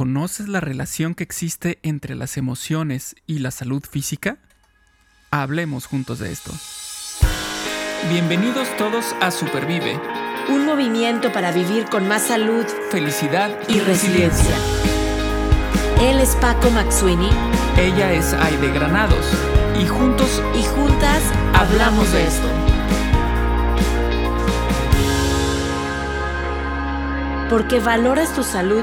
¿Conoces la relación que existe entre las emociones y la salud física? Hablemos juntos de esto. Bienvenidos todos a Supervive. Un movimiento para vivir con más salud, felicidad y, resiliencia. Él es Paco Maxuini. Ella es Aide Granados. Y juntos y juntas hablamos de esto. Porque valoras tu salud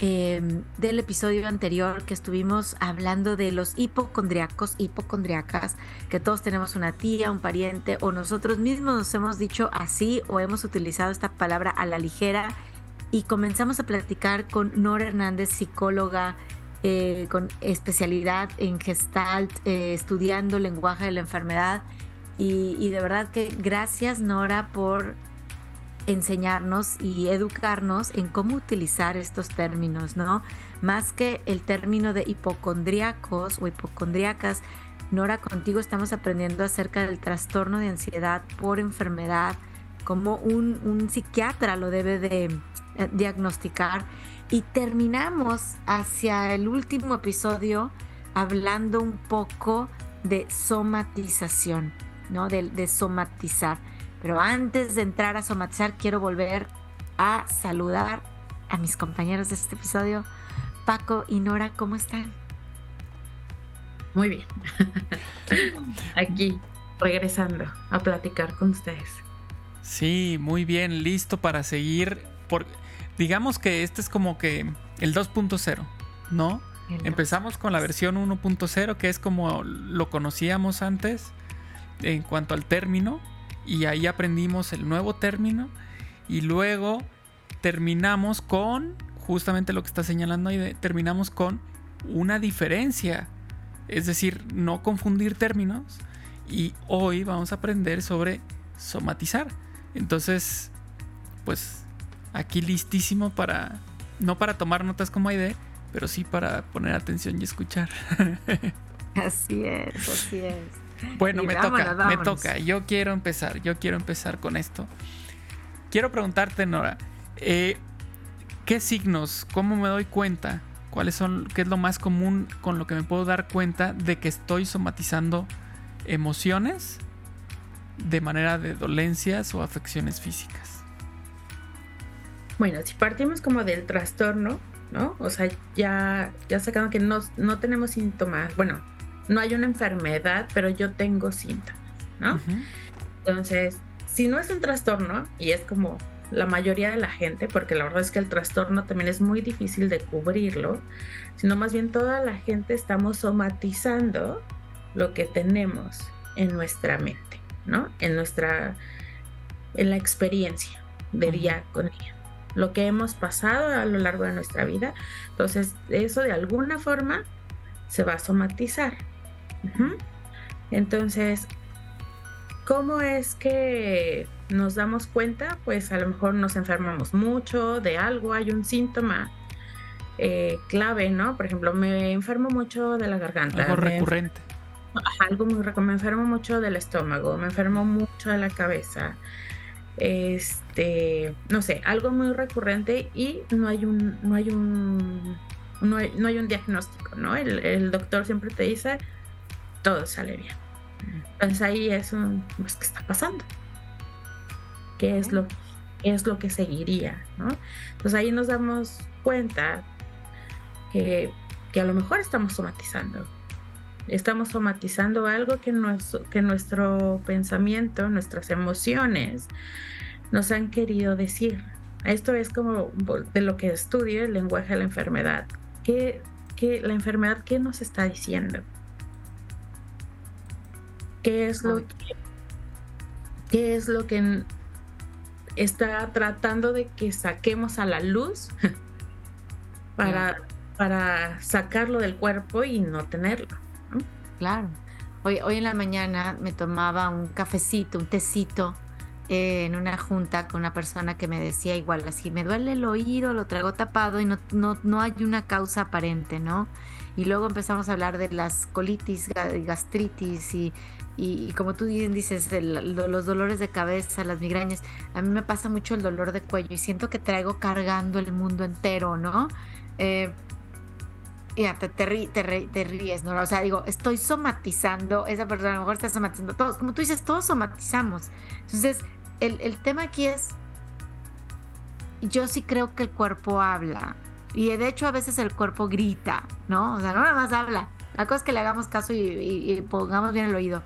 Em, del episodio anterior que estuvimos hablando de los hipocondriacos, hipocondriacas, que todos tenemos una tía, un pariente o nosotros mismos nos hemos dicho así o hemos utilizado esta palabra a la ligera. Y comenzamos a platicar con Nora Hernández, psicóloga eh, con especialidad en gestalt, eh, estudiando lenguaje de la enfermedad. Y de verdad que gracias Nora por enseñarnos y educarnos en cómo utilizar estos términos, ¿no? Más que el término de hipocondríacos o hipocondriacas, Nora, contigo estamos aprendiendo acerca del trastorno de ansiedad por enfermedad, cómo un, un psiquiatra lo debe de eh, diagnosticar. Y terminamos hacia el último episodio hablando un poco de somatización, ¿no? de somatizar. Pero antes de entrar a somatizar, quiero volver a saludar a mis compañeros de este episodio. Paco y Nora, ¿cómo están? Muy bien. Aquí, regresando a platicar con ustedes. Sí, muy bien, listo para seguir. Por, digamos que este es como que el 2.0, ¿no? Empezamos con la versión 1.0, que es como lo conocíamos antes en cuanto al término y ahí aprendimos el nuevo término y luego terminamos con justamente lo que está señalando ahí, terminamos con una diferencia, es decir, no confundir términos y hoy vamos a aprender sobre somatizar. Entonces, pues aquí listísimo para, no para tomar notas como idea, pero sí para poner atención y escuchar. Así es, así es. Bueno, me toca, me toca. Yo quiero empezar, yo quiero empezar con esto. Quiero preguntarte, Nora, eh, ¿qué signos, cómo me doy cuenta, cuáles son, qué es lo más común con lo que me puedo dar cuenta de que estoy somatizando emociones de manera de dolencias o afecciones físicas? Bueno, si partimos como del trastorno, ¿no? O sea, ya, ya sacando que no, no tenemos síntomas, bueno, no hay una enfermedad, pero yo tengo síntomas, ¿no? Entonces, si no es un trastorno, y es como la mayoría de la gente, porque la verdad es que el trastorno también es muy difícil de cubrirlo, sino más bien toda la gente estamos somatizando lo que tenemos en nuestra mente, ¿no? En nuestra, en la experiencia de día con día, lo que hemos pasado a lo largo de nuestra vida. Entonces, eso de alguna forma se va a somatizar. Entonces, ¿cómo es que nos damos cuenta? Pues a lo mejor nos enfermamos mucho de algo, hay un síntoma eh, clave, ¿no? Por ejemplo, me enfermo mucho de la garganta. Algo recurrente. algo muy recurrente. Me enfermo mucho del estómago, me enfermo mucho de la cabeza. Este, no sé, algo muy recurrente y no hay un, no hay un, no hay, un diagnóstico, ¿no? el doctor siempre te dice, todo sale bien. Entonces ahí es un, pues, ¿qué está pasando? ¿Qué es lo, es lo que seguiría? Entonces ahí nos damos cuenta que, que, a lo mejor estamos somatizando. Estamos somatizando algo que, que nuestro pensamiento, nuestras emociones nos han querido decir. Esto es como de lo que estudio el lenguaje de la enfermedad. ¿Qué, qué, la enfermedad qué nos está diciendo? Qué es lo que, qué es lo que está tratando de que saquemos a la luz para, para sacarlo del cuerpo y no tenerlo. Claro. Hoy, hoy en la mañana me tomaba un cafecito, un tecito eh, en una junta con una persona que me decía igual, así me duele el oído, lo traigo tapado y no, no, no hay una causa aparente, ¿no? Y luego empezamos a hablar de las colitis, gastritis y, y, como tú dices, los dolores de cabeza, las migrañas. A mí me pasa mucho el dolor de cuello y siento que traigo cargando el mundo entero, ¿no? Eh, ya, te, te, ríes, ¿no? O sea, digo, estoy somatizando, esa persona a lo mejor está somatizando, todos, como tú dices, todos somatizamos. Entonces, el tema aquí es, yo sí creo que el cuerpo habla, y de hecho a veces el cuerpo grita, ¿no? O sea, no nada más habla. La cosa es que le hagamos caso y, pongamos bien el oído.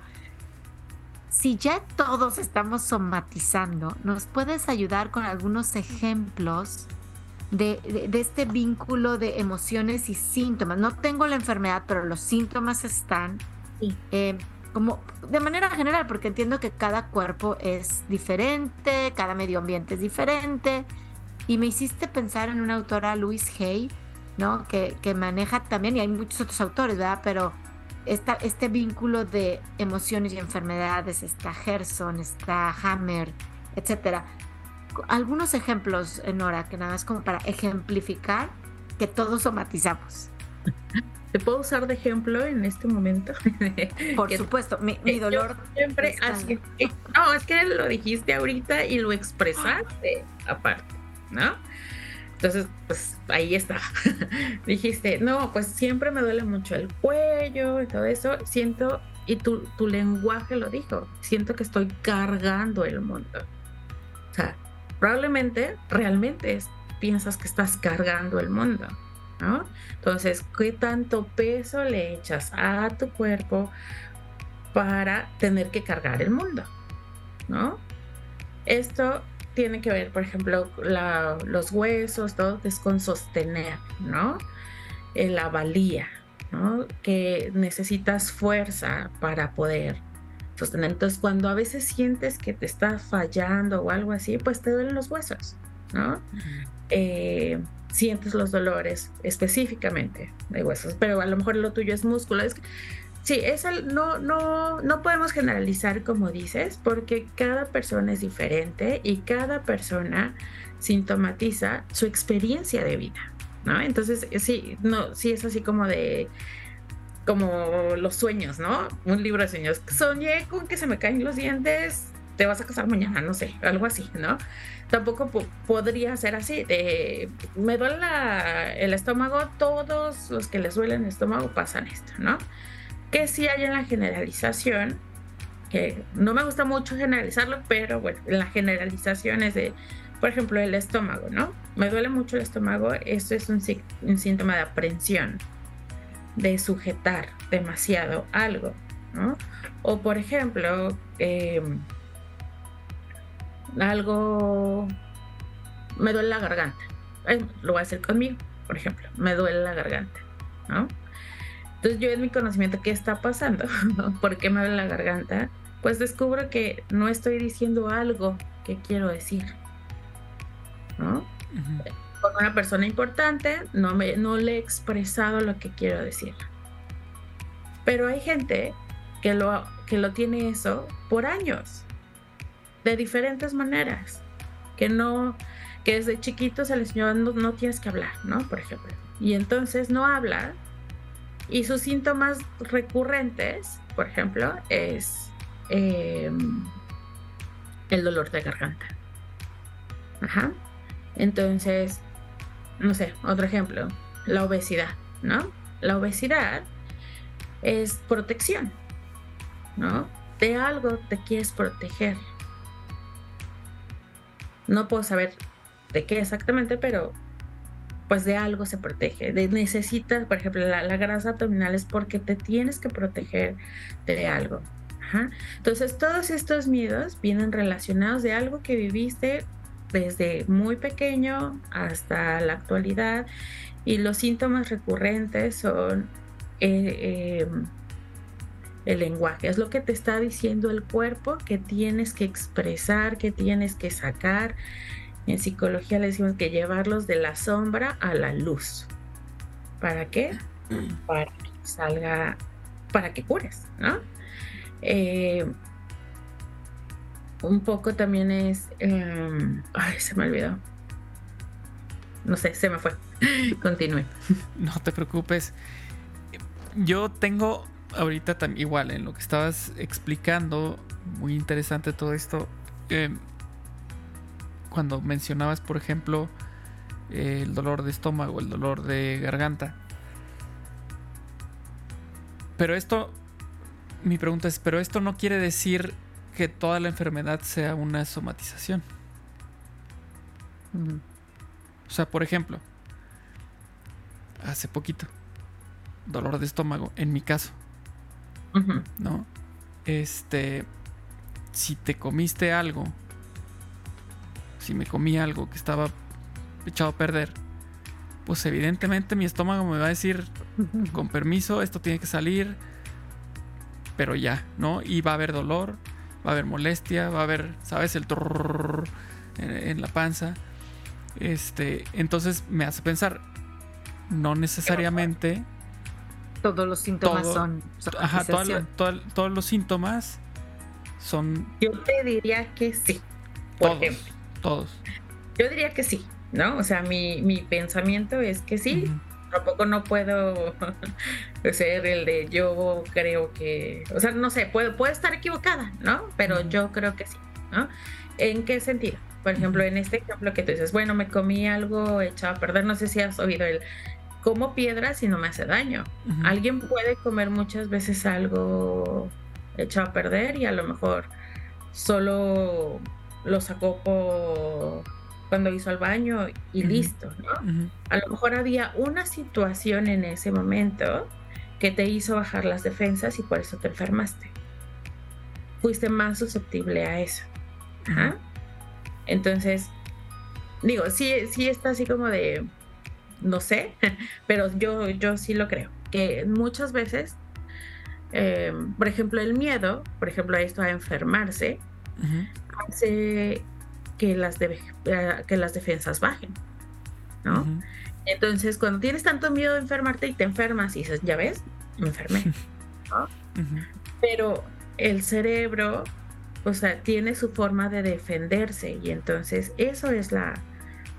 Si ya todos estamos somatizando, ¿nos puedes ayudar con algunos ejemplos de, este vínculo de emociones y síntomas? No tengo la enfermedad, pero los síntomas están. Eh, como de manera general, porque entiendo que cada cuerpo es diferente, cada medio ambiente es diferente, y me hiciste pensar en una autora, Louise Hay, ¿no? Que, que maneja también, y hay muchos otros autores, ¿verdad? Pero esta, este vínculo de emociones y enfermedades, está Gerson, está Hammer, etcétera. Algunos ejemplos, Nora, que nada más como para ejemplificar que todos somatizamos. ¿Te puedo usar de ejemplo en este momento? Por supuesto, mi, mi dolor. siempre así. No, es que lo dijiste ahorita y lo expresaste aparte. ¿no? Entonces, pues ahí está. Dijiste, no, pues siempre me duele mucho el cuello y todo eso. Siento, y tu, tu lenguaje lo dijo, siento que estoy cargando el mundo. O sea, probablemente, realmente piensas que estás cargando el mundo, ¿no? Entonces, ¿qué tanto peso le echas a tu cuerpo para tener que cargar el mundo? ¿No? Esto tiene que ver, por ejemplo, los huesos, todo es con sostener, ¿no? En la valía, ¿no? Que necesitas fuerza para poder sostener. Entonces, cuando a veces sientes que te está fallando o algo así, pues te duelen los huesos, ¿no? Eh, sientes los dolores específicamente de huesos, pero a lo mejor lo tuyo es músculo. Es que, Sí, no, no, no podemos generalizar como dices, porque cada persona es diferente y cada persona sintomatiza su experiencia de vida, ¿no? Entonces, sí, no, sí es así como de como los sueños, ¿no? Un libro de sueños. Soñé con que se me caen los dientes, te vas a casar mañana, no sé, algo así, ¿no? Tampoco podría ser así. Me duele el estómago, todos los que les duele el estómago pasan esto, ¿no? Que sí hay en la generalización, que no me gusta mucho generalizarlo, pero bueno, la generalización es de, por ejemplo, el estómago, ¿no? Me duele mucho el estómago, esto es un, síntoma de aprensión, de sujetar demasiado algo, ¿no? O por ejemplo, em, algo, me duele la garganta, lo voy a hacer conmigo, por ejemplo, me duele la garganta, ¿no? Entonces yo en mi conocimiento, ¿qué está pasando? ¿Por qué me duele la garganta? Pues descubro que no estoy diciendo algo que quiero decir. ¿No? Con una persona importante no, me, no le he expresado lo que quiero decir. Pero hay gente que lo, que lo tiene eso por años, de diferentes maneras, que no, que desde chiquito se les enseñó no, no tienes que hablar, ¿no? Por ejemplo. Y entonces no habla y sus síntomas recurrentes, por ejemplo, es em, el dolor de garganta. Ajá. Entonces, no sé, otro ejemplo, la obesidad, ¿no? La obesidad es protección, ¿no? De algo te quieres proteger. No puedo saber de qué exactamente, pero pues de algo se protege. De, necesitas, por ejemplo, la, grasa abdominal es porque te tienes que proteger de algo. Entonces, todos estos miedos vienen relacionados de algo que viviste desde muy pequeño hasta la actualidad y los síntomas recurrentes son eh, em, el lenguaje, es lo que te está diciendo el cuerpo que tienes que expresar, que tienes que sacar, en psicología le decimos que llevarlos de la sombra a la luz. ¿Para qué? Para que salga, para que cures, ¿no? Eh, un poco también es, em, ay, se me olvidó. No sé, se me fue. Continúe. No te preocupes. Yo tengo ahorita también igual en lo que estabas explicando, muy interesante todo esto. Em, cuando mencionabas, por ejemplo, el dolor de estómago, el dolor de garganta. Pero esto, mi pregunta es, pero esto no quiere decir que toda la enfermedad sea una somatización. O sea, por ejemplo, hace poquito, dolor de estómago, en mi caso. ¿No? Este, si te comiste algo, si me comí algo que estaba echado a perder, pues evidentemente mi estómago me va a decir, con permiso, esto tiene que salir, pero ya, ¿no? Y va a haber dolor, va a haber molestia, va a haber, ¿sabes? El torrrr en, la panza. Este, entonces me hace pensar, no necesariamente... Todos los síntomas son... Ajá, todos los síntomas son... Yo te diría que sí. Por todos, todos. Yo diría que sí. ¿no? O sea, mi, mi pensamiento es que sí, tampoco no puedo ser el de yo creo que, o sea, no sé, puedo, puedo estar equivocada, ¿no? Pero yo creo que sí, ¿no? ¿En qué sentido? Por ejemplo, en este ejemplo que tú dices, bueno, me comí algo echado a perder, no sé si has oído el como piedras y no me hace daño. Alguien puede comer muchas veces algo echado a perder y a lo mejor solo lo sacó por cuando hizo el baño y listo, ¿no? A lo mejor había una situación en ese momento que te hizo bajar las defensas y por eso te enfermaste. Fuiste más susceptible a eso. Entonces, digo, sí, sí está así como de, no sé, pero yo, yo sí lo creo, que muchas veces, eh, por ejemplo, el miedo, por ejemplo, esto a enfermarse, hace que las, de, eh, que las defensas bajen, ¿no? Entonces, cuando tienes tanto miedo de enfermarte y te enfermas y dices, ya ves, me enfermé, Pero el cerebro, o sea, tiene su forma de defenderse y entonces eso es la,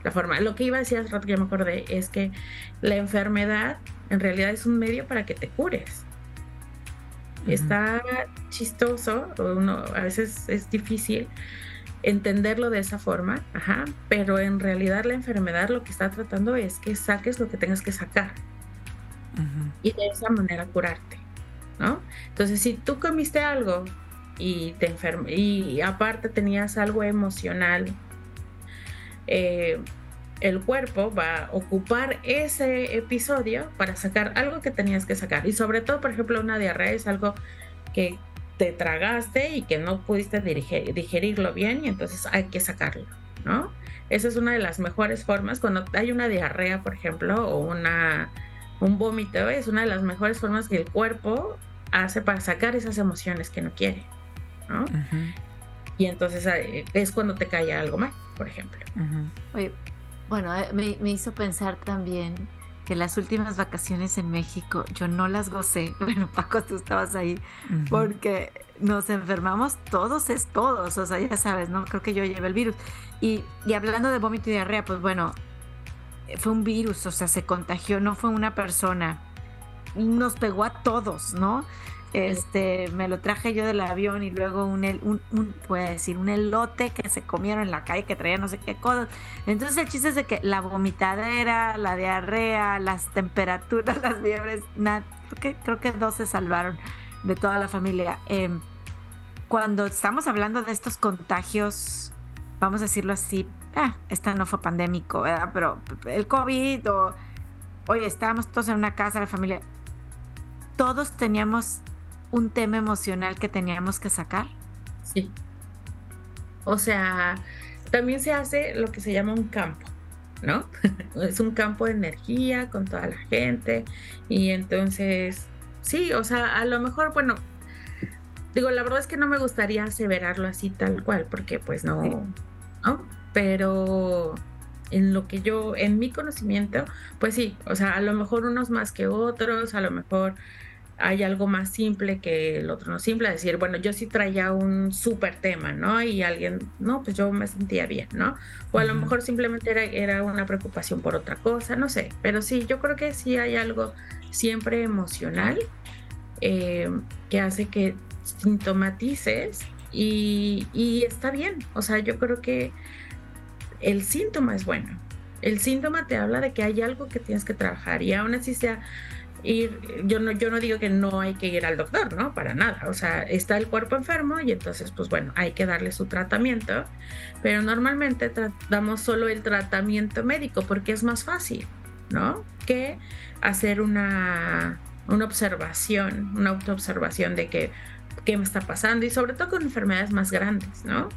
la forma. Lo que iba a decir hace rato que me acordé es que la enfermedad en realidad es un medio para que te cures. Está chistoso, uno, a veces es difícil, entenderlo de esa forma, ajá, pero en realidad la enfermedad lo que está tratando es que saques lo que tengas que sacar. Y de esa manera curarte, ¿no? Entonces, si tú comiste algo y te enfermas y aparte tenías algo emocional, eh, el cuerpo va a ocupar ese episodio para sacar algo que tenías que sacar. Y sobre todo, por ejemplo, una diarrea es algo que te tragaste y que no pudiste digerirlo bien y entonces hay que sacarlo, ¿no? Esa es una de las mejores formas. Cuando hay una diarrea, por ejemplo, o una, un vómito, es una de las mejores formas que el cuerpo hace para sacar esas emociones que no quiere, ¿no? Y entonces eh, es cuando te cae algo mal, por ejemplo. Oye, bueno, eh, me, me hizo pensar también que las últimas vacaciones en México yo no las gocé. Bueno, Paco, tú estabas ahí porque nos enfermamos todos, es todos, o sea, ya sabes, ¿no? Creo que yo llevé el virus. Y, y hablando de vómito y diarrea, pues bueno, fue un virus, o sea, se contagió, no fue una persona. Nos pegó a todos, ¿no? Este, me lo traje yo del avión y luego un, un, un decir, un elote que se comieron en la calle que traía no sé qué cosas. Entonces el chiste es de que la vomitadera, la diarrea, las temperaturas, las fiebres, nada, creo, que, dos se salvaron de toda la familia. Em, cuando estamos hablando de estos contagios, vamos a decirlo así, ah, esta no fue pandémico, ¿verdad? Pero el COVID o, oye, estábamos todos en una casa, la familia, todos teníamos un tema emocional que teníamos que sacar. Sí. O sea, también se hace lo que se llama un campo, ¿no? es un campo de energía con toda la gente y entonces, sí, o sea, a lo mejor, bueno, digo, la verdad es que no me gustaría aseverarlo así tal cual, porque pues no, ¿no? Pero en lo que yo, en mi conocimiento, pues sí, o sea, a lo mejor unos más que otros, a lo mejor hay algo más simple que el otro no simple, decir, bueno, yo sí traía un súper tema, ¿no? Y alguien, no, pues yo me sentía bien, ¿no? O a lo mejor simplemente era, era una preocupación por otra cosa, no sé, pero sí, yo creo que sí hay algo siempre emocional eh, que hace que sintomatices y, y está bien, o sea, yo creo que el síntoma es bueno. El síntoma te habla de que hay algo que tienes que trabajar y aún así sea ir, yo no, yo no digo que no hay que ir al doctor, ¿no? Para nada. O sea, está el cuerpo enfermo y entonces, pues bueno, hay que darle su tratamiento, pero normalmente damos solo el tratamiento médico porque es más fácil, ¿no? Que hacer una, una observación, una autoobservación de que qué me está pasando y sobre todo con enfermedades más grandes, ¿no?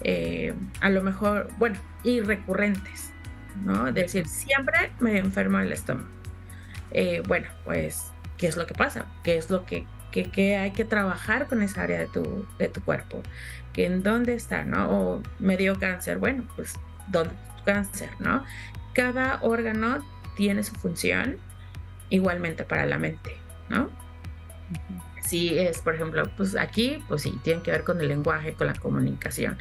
Eh, a lo mejor, bueno, y recurrentes, ¿no? Es decir, siempre me enfermo el estómago. Eh, bueno, pues, ¿qué es lo que pasa? ¿Qué es lo que, hay que trabajar con esa área de tu, de tu cuerpo? ¿Que ¿En dónde está, no? O me dio cáncer, bueno, pues, ¿dónde cáncer, no? Cada órgano tiene su función igualmente para la mente, ¿no? Si es, por ejemplo, pues aquí, pues sí, tiene que ver con el lenguaje, con la comunicación.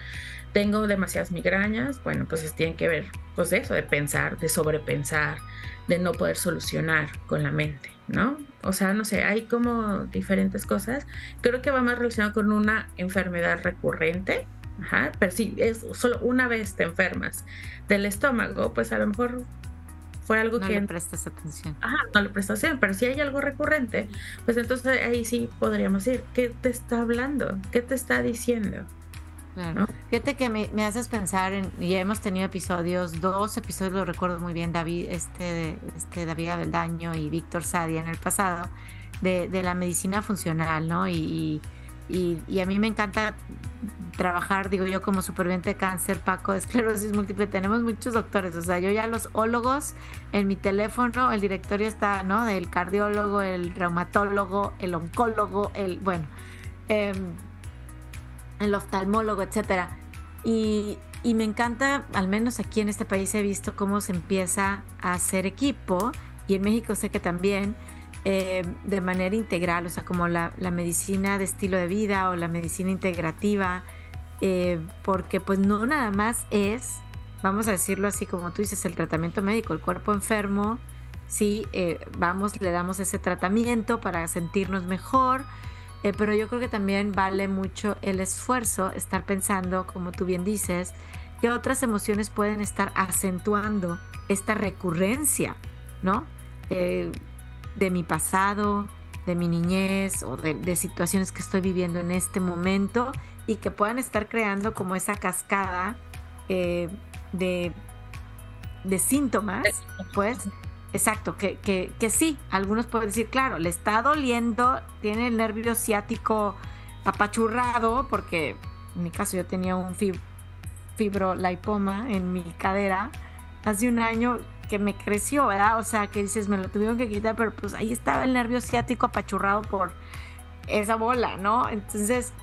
Tengo demasiadas migrañas, bueno, pues tiene que ver, pues eso, de pensar, de sobrepensar, de no poder solucionar con la mente, ¿no? O sea, no sé, hay como diferentes cosas. Creo que va más relacionado con una enfermedad recurrente, Ajá, pero si es solo una vez te enfermas del estómago, pues a lo mejor fue algo que... No le prestas atención. Ajá, no le prestas atención, pero si hay algo recurrente, pues entonces ahí sí podríamos decir, ¿qué te está hablando? ¿Qué te está diciendo? Claro. Fíjate que me, haces pensar en, ya hemos tenido episodios, dos episodios lo recuerdo muy bien, David, este, este David Abeldaño y Víctor Sadia en el pasado, de, de la medicina funcional, ¿no? y, y, a mí me encanta trabajar, digo yo, como superviviente de cáncer, Paco, de esclerosis múltiple. Tenemos muchos doctores, o sea, yo ya los ólogos en mi teléfono, el directorio está, ¿no? Del cardiólogo, el reumatólogo, el oncólogo, el, bueno, em, el oftalmólogo, etcétera. Y, y me encanta, al menos aquí en este país he visto cómo se empieza a hacer equipo, y en México sé que también eh, de manera integral, o sea, como la, medicina de estilo de vida o la medicina integrativa, eh, porque pues no nada más es, vamos a decirlo así como tú dices, el tratamiento médico, el cuerpo enfermo, sí, eh, vamos, le damos ese tratamiento para sentirnos mejor, pero yo creo que también vale mucho el esfuerzo estar pensando, como tú bien dices, que otras emociones pueden estar acentuando esta recurrencia, ¿no? de mi pasado, de mi niñez o de, situaciones que estoy viviendo en este momento y que puedan estar creando como esa cascada eh, de, de, síntomas, pues, exacto, que, que, que, sí, algunos pueden decir, claro, le está doliendo, tiene el nervio ciático apachurrado, porque en mi caso yo tenía un fibrolipoma en mi cadera hace un año que me creció, ¿verdad? O sea, que dices, me lo tuvieron que quitar, pero pues ahí estaba el nervio ciático apachurrado por esa bola, ¿no? Entonces,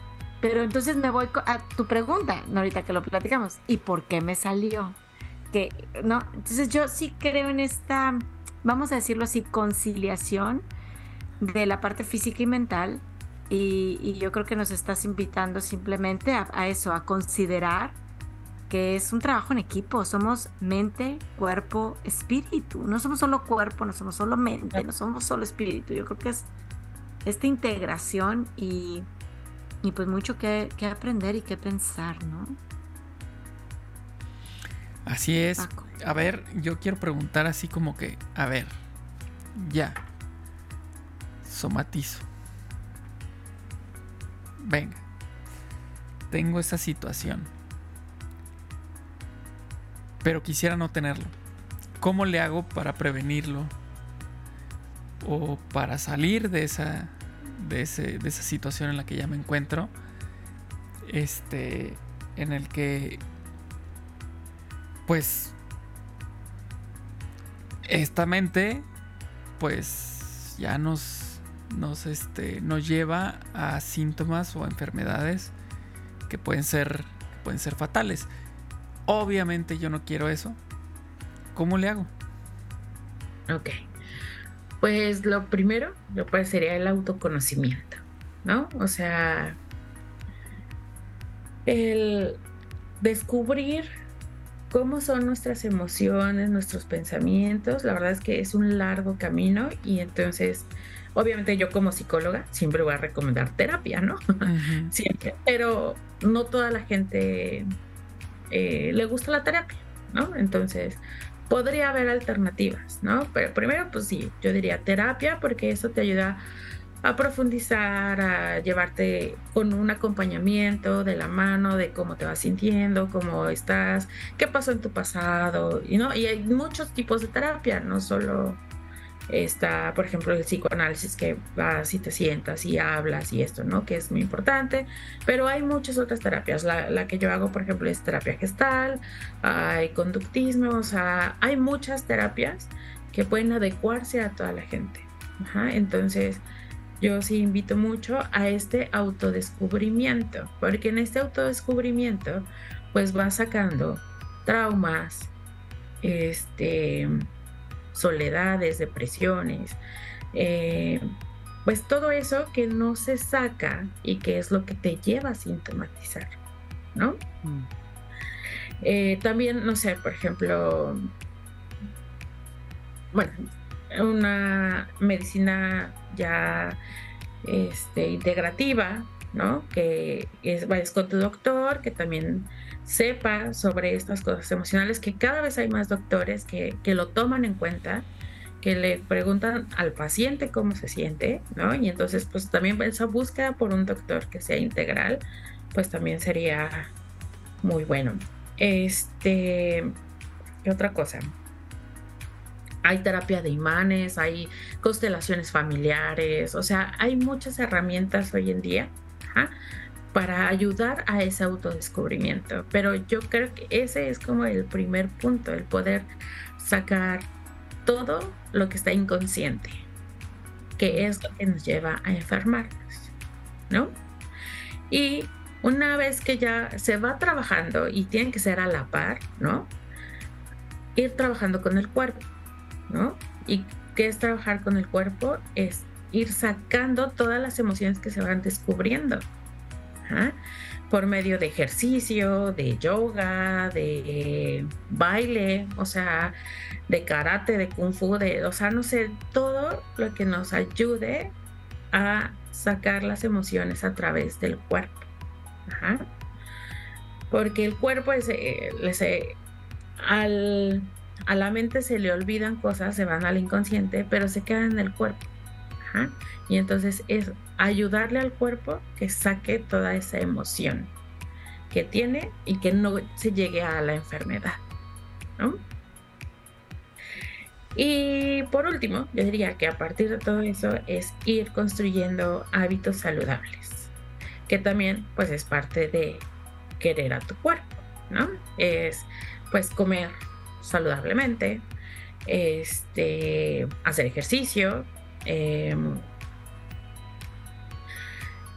pero entonces me voy a tu pregunta, ahorita que lo platicamos, ¿y por qué me salió? Que, ¿no? Entonces yo sí creo en esta, vamos a decirlo así, conciliación de la parte física y mental. Y, yo creo que nos estás invitando simplemente a eso, a considerar que es un trabajo en equipo. Somos mente, cuerpo, espíritu. No somos solo cuerpo, no somos solo mente, no somos solo espíritu. Yo creo que es esta integración y, y pues mucho que, aprender y que pensar, ¿no? Así es. A ver, yo quiero preguntar así como que, a ver, ya, somatizo. Venga, tengo esa situación pero quisiera no tenerlo. ¿Cómo le hago para prevenirlo? O para salir de esa, de, esa situación en la que ya me encuentro. Este, en el que, pues, esta mente, pues, ya nos, nos, este, nos lleva a síntomas o enfermedades que pueden ser, pueden ser fatales. Obviamente yo no quiero eso. ¿cómo le hago? Ok. Pues lo primero, yo pues sería el autoconocimiento, ¿no? O sea, el descubrir cómo son nuestras emociones, nuestros pensamientos. La verdad es que es un largo camino y entonces, obviamente yo como psicóloga siempre voy a recomendar terapia, ¿no? siempre, pero no toda la gente eh, le gusta la terapia, ¿no? Entonces, podría haber alternativas, ¿no? Pero primero, pues sí, yo diría terapia porque eso te ayuda a profundizar, a llevarte con un acompañamiento de la mano de cómo te vas sintiendo, cómo estás, qué pasó en tu pasado, y no, y hay muchos tipos de terapia, no solo está, por ejemplo, el psicoanálisis que vas y te sientas y hablas y esto, ¿no? Que es muy importante, pero hay muchas otras terapias. La, que yo hago, por ejemplo, es terapia gestal, hay conductismo, o sea, hay muchas terapias que pueden adecuarse a toda la gente. entonces, yo sí invito mucho a este autodescubrimiento, porque en este autodescubrimiento, pues vas sacando traumas, este soledades, depresiones, eh, pues todo eso que no se saca y que es lo que te lleva a sintomatizar, ¿no? Mm. Eh, también, no sé, por ejemplo, bueno, una medicina ya este, integrativa, ¿no? Que es, vayas con tu doctor, que también sepa sobre estas cosas emocionales, que cada vez hay más doctores que, lo toman en cuenta, que le preguntan al paciente cómo se siente, ¿no? Y entonces, pues también esa búsqueda por un doctor que sea integral, pues también sería muy bueno. Este, ¿qué otra cosa? Hay terapia de imanes, hay constelaciones familiares, o sea, hay muchas herramientas hoy en día para ayudar a ese autodescubrimiento. Pero yo creo que ese es como el primer punto, el poder sacar todo lo que está inconsciente, que es lo que nos lleva a enfermarnos, ¿no? Y una vez que ya se va trabajando y tiene que ser a la par, ¿no? Ir trabajando con el cuerpo, ¿no? ¿Y qué es trabajar con el cuerpo? Es ir sacando todas las emociones que se van descubriendo por medio de ejercicio, de yoga, de baile, o sea, de karate, de kung fu, de, o sea, no sé, todo lo que nos ayude a sacar las emociones a través del cuerpo. Porque el cuerpo es, eh, eh, al, a la mente se le olvidan cosas, se van al inconsciente, pero se quedan en el cuerpo. Y entonces es ayudarle al cuerpo que saque toda esa emoción que tiene y que no se llegue a la enfermedad. Y por último, yo diría que a partir de todo eso es ir construyendo hábitos saludables, que también pues es parte de querer a tu cuerpo, ¿no? Es pues comer saludablemente, este, hacer ejercicio, em,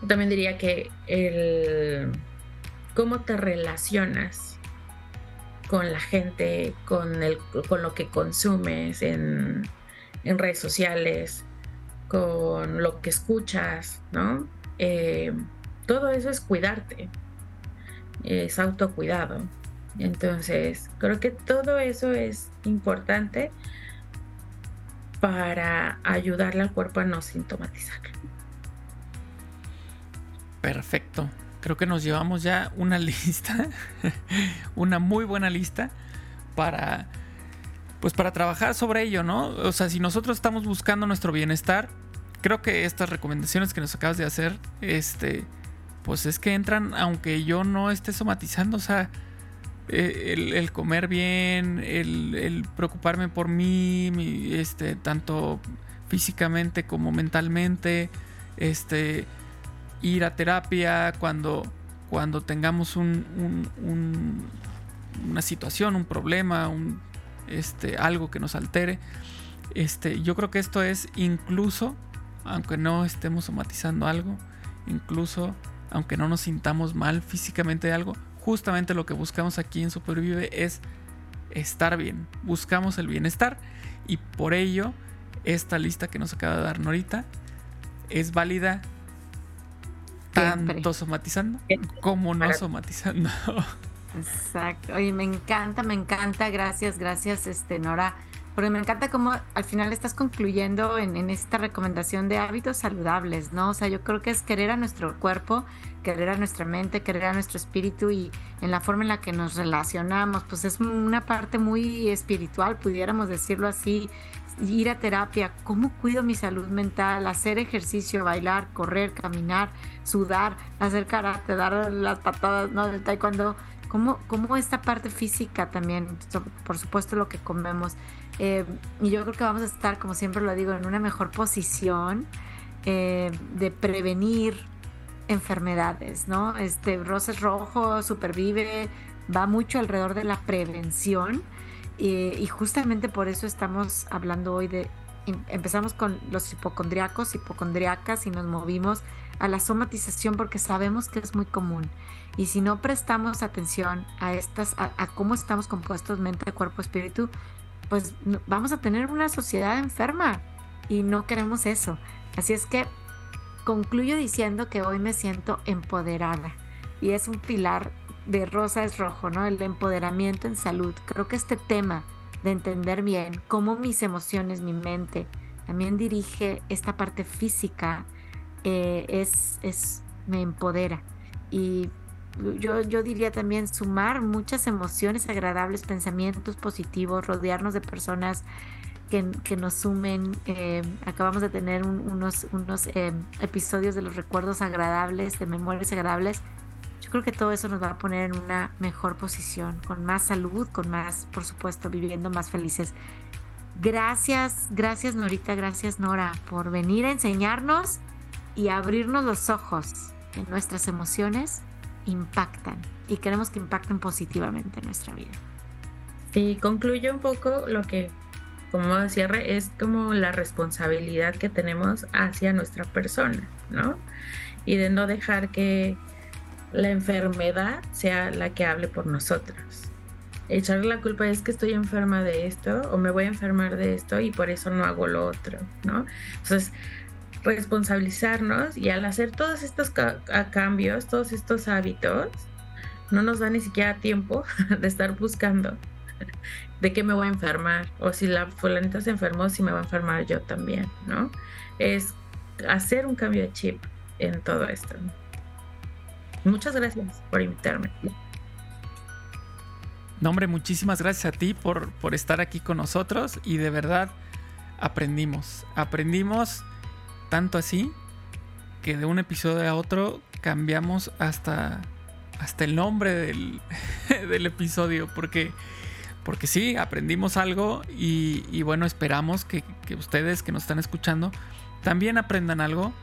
también diría que el cómo te relacionas con la gente, con, el, con lo que consumes en, redes sociales, con lo que escuchas, ¿no? Eh, todo eso es cuidarte, es autocuidado. Entonces, creo que todo eso es importante para ayudarle al cuerpo a no sintomatizar. Perfecto. Creo que nos llevamos ya una lista, una muy buena lista para pues para trabajar sobre ello, ¿no? O sea, si nosotros estamos buscando nuestro bienestar, creo que estas recomendaciones que nos acabas de hacer, este, pues es que entran, aunque yo no esté somatizando, o sea, eh, el, comer bien, el, preocuparme por mí, este, tanto físicamente como mentalmente, este, ir a terapia cuando, cuando tengamos un, una situación, un problema, un, este, algo que nos altere. Este, yo creo que esto es incluso, aunque no estemos somatizando algo, incluso aunque no nos sintamos mal físicamente de algo, justamente lo que buscamos aquí en Supervive es estar bien, buscamos el bienestar y por ello esta lista que nos acaba de dar Norita es válida tanto somatizando como no somatizando. Exacto. Oye, me encanta, me encanta. Gracias, gracias, este, Nora. Porque me encanta cómo al final estás concluyendo en, en, esta recomendación de hábitos saludables, ¿no? O sea, yo creo que es querer a nuestro cuerpo, querer a nuestra mente, querer a nuestro espíritu y en la forma en la que nos relacionamos, pues es una parte muy espiritual, pudiéramos decirlo así, ir a terapia, cómo cuido mi salud mental, hacer ejercicio, bailar, correr, caminar, sudar, hacer karate, dar las patadas, ¿no? Del taekwondo, cómo, cómo esta parte física también, por supuesto lo que comemos. Eh, y yo creo que vamos a estar, como siempre lo digo, en una mejor posición eh, de prevenir enfermedades, ¿no? Este Roses Rojo, Supervive, va mucho alrededor de la prevención y justamente por eso estamos hablando hoy de, em, empezamos con los hipocondriacos, hipocondriacas y nos movimos a la somatización porque sabemos que es muy común. Y si no prestamos atención a estas, a, cómo estamos compuestos mente, cuerpo, espíritu, pues vamos a tener una sociedad enferma y no queremos eso. Así es que concluyo diciendo que hoy me siento empoderada y es un pilar de Rosa es Rojo, ¿no? El empoderamiento en salud. Creo que este tema de entender bien cómo mis emociones, mi mente, también dirige esta parte física, eh, es, es, me empodera. Y yo, yo diría también sumar muchas emociones agradables, pensamientos positivos, rodearnos de personas que, que nos sumen. Eh, acabamos de tener unos, unos eh, episodios de los recuerdos agradables, de memorias agradables yo creo que todo eso nos va a poner en una mejor posición, con más salud, con más, por supuesto, viviendo más felices. Gracias, gracias Norita, gracias Nora por venir a enseñarnos y abrirnos los ojos en nuestras emociones impactan y queremos que impacten positivamente en nuestra vida. Y concluye un poco lo que, como cierre, es como la responsabilidad que tenemos hacia nuestra persona, ¿no? Y de no dejar que la enfermedad sea la que hable por nosotros. Echarle la culpa es que estoy enferma de esto o me voy a enfermar de esto y por eso no hago lo otro, ¿no? Entonces, responsabilizarnos y al hacer todos estos cambios, todos estos hábitos, no nos da ni siquiera tiempo de estar buscando de qué me voy a enfermar o si la fulanita se enfermó, si me va a enfermar yo también, ¿no? Es hacer un cambio de chip en todo esto. Muchas gracias por invitarme. No, hombre, muchísimas gracias a ti por, por estar aquí con nosotros y de verdad aprendimos. Aprendimos tanto así que de un episodio a otro cambiamos hasta, hasta el nombre del, del episodio porque, porque sí, aprendimos algo y, bueno, esperamos que, que ustedes que nos están escuchando también aprendan algo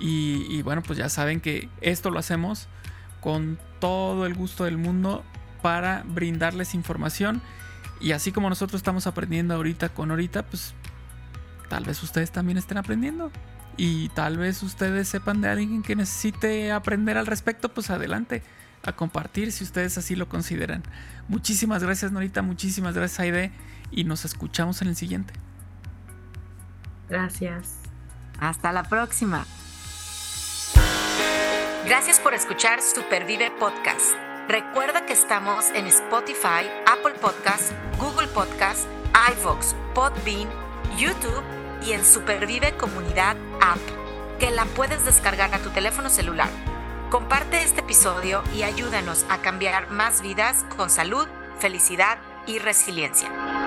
y, bueno, pues ya saben que esto lo hacemos con todo el gusto del mundo para brindarles información. Y así como nosotros estamos aprendiendo ahorita con ahorita, pues tal vez ustedes también estén aprendiendo. Y tal vez ustedes sepan de alguien que necesite aprender al respecto, pues adelante a compartir si ustedes así lo consideran. Muchísimas gracias Norita, muchísimas gracias Aide y nos escuchamos en el siguiente. Gracias. Hasta la próxima. Gracias por escuchar Supervive Podcast. Recuerda que estamos en Spotify, Apple Podcast, Google Podcast, iVoox, Podbean, YouTube y en Supervive Comunidad App, que la puedes descargar a tu teléfono celular. Comparte este episodio y ayúdanos a cambiar más vidas con salud, felicidad y resiliencia.